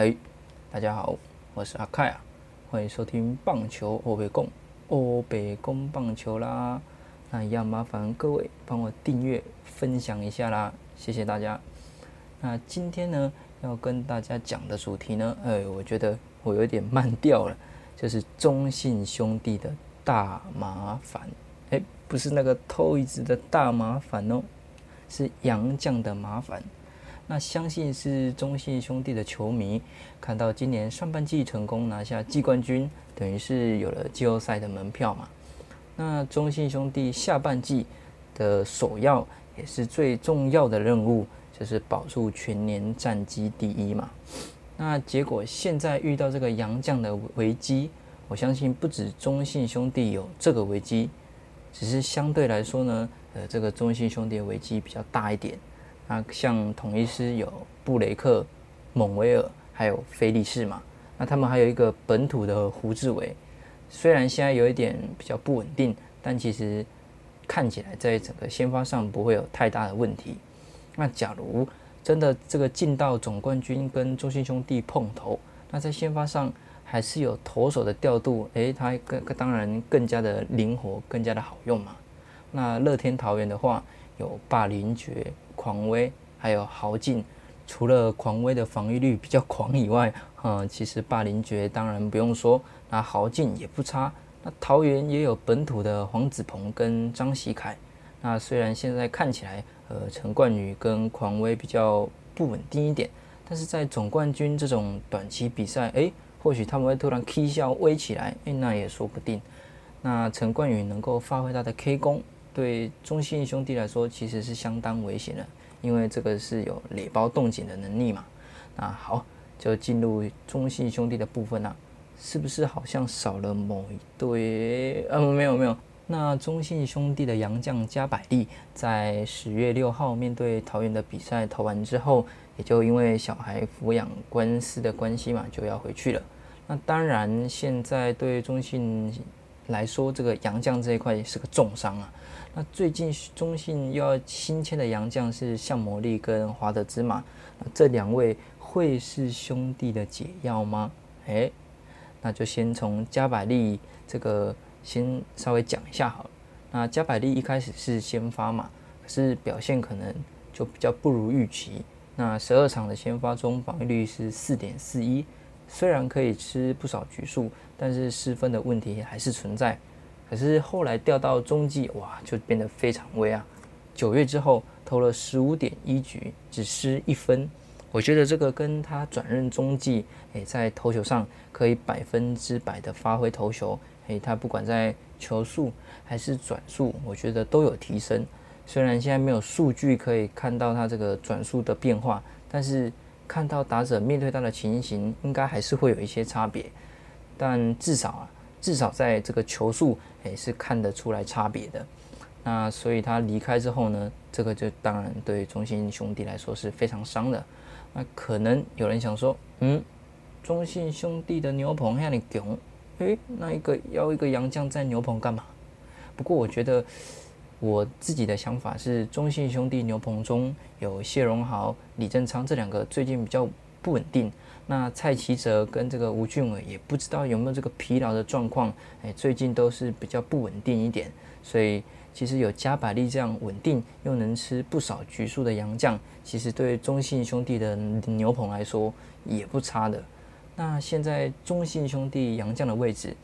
嘿，大家好，我是阿凯啊，欢迎收听棒球欧北共欧北共棒球啦。那一样麻烦各位帮我订阅、分享一下啦，谢谢大家。那今天呢，要跟大家讲的主题呢，哎，我觉得我有点慢掉了，就是中信兄弟的大麻烦。哎，不是那个偷椅子的大麻烦哦，是杨绛的麻烦。那相信是中信兄弟的球迷看到今年上半季成功拿下季冠军，等于是有了季后赛的门票嘛。那中信兄弟下半季的首要也是最重要的任务，就是保住全年战绩第一嘛。那结果现在遇到这个杨将的危机，我相信不止中信兄弟有这个危机，只是相对来说呢，呃，这个中信兄弟危机比较大一点。那像统一师有布雷克、蒙维尔，还有菲利士嘛。那他们还有一个本土的胡志伟，虽然现在有一点比较不稳定，但其实看起来在整个先发上不会有太大的问题。那假如真的这个进到总冠军跟中信兄弟碰头，那在先发上还是有投手的调度，诶，他更当然更加的灵活，更加的好用嘛。那乐天桃园的话，有霸凌爵。狂威还有豪进，除了狂威的防御率比较狂以外，嗯，其实霸凌爵当然不用说，那豪进也不差。那桃园也有本土的黄子鹏跟张喜凯。那虽然现在看起来，呃，陈冠宇跟狂威比较不稳定一点，但是在总冠军这种短期比赛，诶，或许他们会突然 K 笑威起来，诶，那也说不定。那陈冠宇能够发挥他的 K 功。对中信兄弟来说，其实是相当危险的，因为这个是有垒包动静的能力嘛。那好，就进入中信兄弟的部分啦。是不是好像少了某一对？嗯，没有没有。那中信兄弟的洋将加百利，在十月六号面对桃园的比赛投完之后，也就因为小孩抚养官司的关系嘛，就要回去了。那当然，现在对中信来说，这个洋将这一块也是个重伤啊。那最近中信又要新签的洋将是向魔力跟华德芝麻，这两位会是兄弟的解药吗？诶，那就先从加百利这个先稍微讲一下好了。那加百利一开始是先发嘛，可是表现可能就比较不如预期。那十二场的先发中，防御率是四点四一，虽然可以吃不少局数，但是失分的问题还是存在。可是后来调到中继，哇，就变得非常威啊！九月之后投了十五点一局，只失一分。我觉得这个跟他转任中继，诶，在投球上可以百分之百的发挥投球，诶，他不管在球速还是转速，我觉得都有提升。虽然现在没有数据可以看到他这个转速的变化，但是看到打者面对他的情形，应该还是会有一些差别。但至少啊。至少在这个球速，诶是看得出来差别的。那所以他离开之后呢，这个就当然对中信兄弟来说是非常伤的。那可能有人想说，嗯，中信兄弟的牛棚让你囧，诶，那一个要一个洋将在牛棚干嘛？不过我觉得我自己的想法是，中信兄弟牛棚中有谢荣豪、李正昌这两个最近比较不稳定。那蔡奇哲跟这个吴俊伟也不知道有没有这个疲劳的状况，哎，最近都是比较不稳定一点，所以其实有加百利这样稳定又能吃不少局数的洋将，其实对中信兄弟的牛棚来说也不差的。那现在中信兄弟洋将的位置，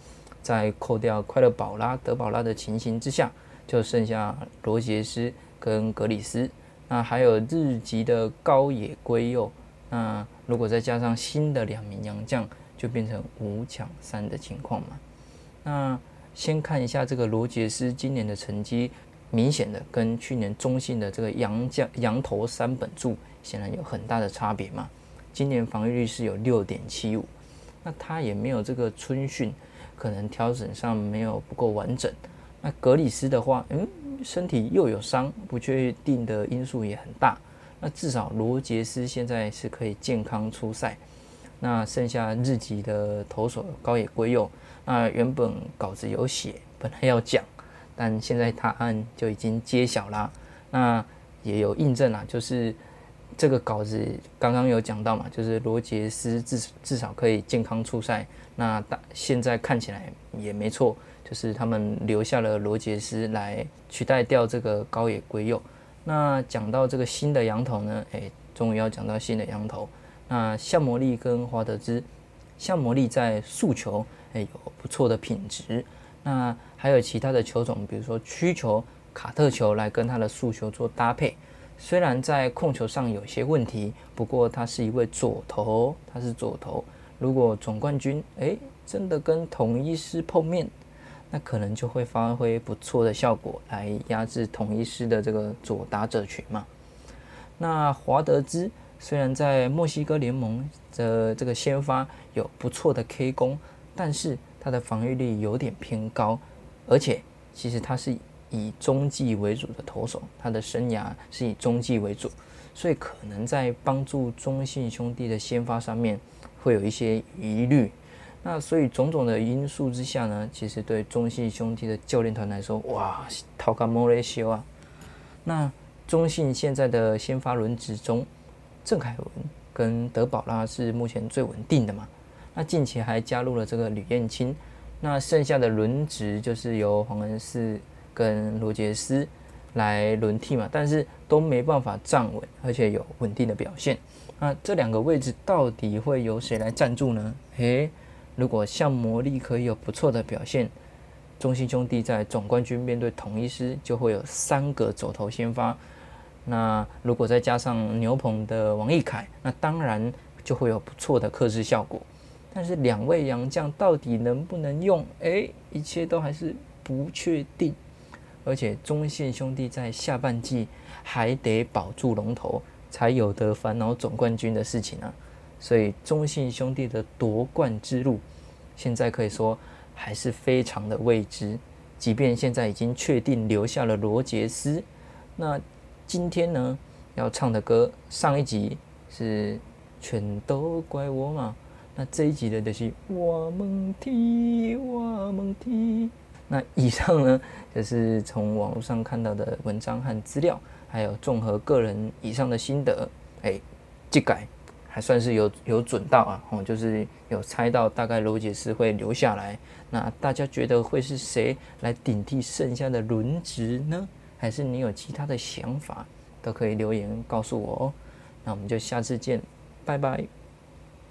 在扣掉快乐宝拉、德宝拉的情形之下，就剩下罗杰斯跟格里斯，那还有日籍的高野圭佑。那如果再加上新的两名洋将，就变成五抢三的情况嘛。那先看一下这个罗杰斯今年的成绩，明显的跟去年中信的这个洋将羊头三本柱显然有很大的差别嘛。今年防御率是有六点七五，那他也没有这个春训，可能调整上没有不够完整。那格里斯的话，嗯，身体又有伤，不确定的因素也很大。那至少罗杰斯现在是可以健康出赛，那剩下日籍的投手高野圭佑，那原本稿子有写，本来要讲，但现在答案就已经揭晓啦。那也有印证啦，就是这个稿子刚刚有讲到嘛，就是罗杰斯至至少可以健康出赛。那大现在看起来也没错，就是他们留下了罗杰斯来取代掉这个高野圭佑。那讲到这个新的羊头呢，哎，终于要讲到新的羊头。那向魔力跟华德兹，向魔力在速球哎有不错的品质。那还有其他的球种，比如说曲球、卡特球来跟他的速球做搭配。虽然在控球上有些问题，不过他是一位左投，他是左投。如果总冠军哎真的跟统一师碰面，那可能就会发挥不错的效果，来压制统一师的这个左打者群嘛。那华德兹虽然在墨西哥联盟的这个先发有不错的 K 功，但是他的防御力有点偏高，而且其实他是。以中继为主的投手，他的生涯是以中继为主，所以可能在帮助中信兄弟的先发上面会有一些疑虑。那所以种种的因素之下呢，其实对中信兄弟的教练团来说，哇，讨个莫雷修啊！那中信现在的先发轮值中，郑凯文跟德保拉是目前最稳定的嘛？那近期还加入了这个吕彦青，那剩下的轮值就是由黄恩赐。跟罗杰斯来轮替嘛，但是都没办法站稳，而且有稳定的表现。那这两个位置到底会由谁来站住呢？诶，如果像魔力可以有不错的表现，中信兄弟在总冠军面对统一师就会有三个走头先发。那如果再加上牛棚的王义凯，那当然就会有不错的克制效果。但是两位洋将到底能不能用？诶，一切都还是不确定。而且中信兄弟在下半季还得保住龙头，才有得烦恼总冠军的事情啊！所以中信兄弟的夺冠之路，现在可以说还是非常的未知。即便现在已经确定留下了罗杰斯，那今天呢要唱的歌，上一集是全都怪我嘛？那这一集的就是我们踢，我们踢。那以上呢，就是从网络上看到的文章和资料，还有综合个人以上的心得，哎，即改还算是有有准到啊，哦，就是有猜到大概罗杰斯会留下来。那大家觉得会是谁来顶替剩下的轮值呢？还是你有其他的想法，都可以留言告诉我哦。那我们就下次见，拜拜。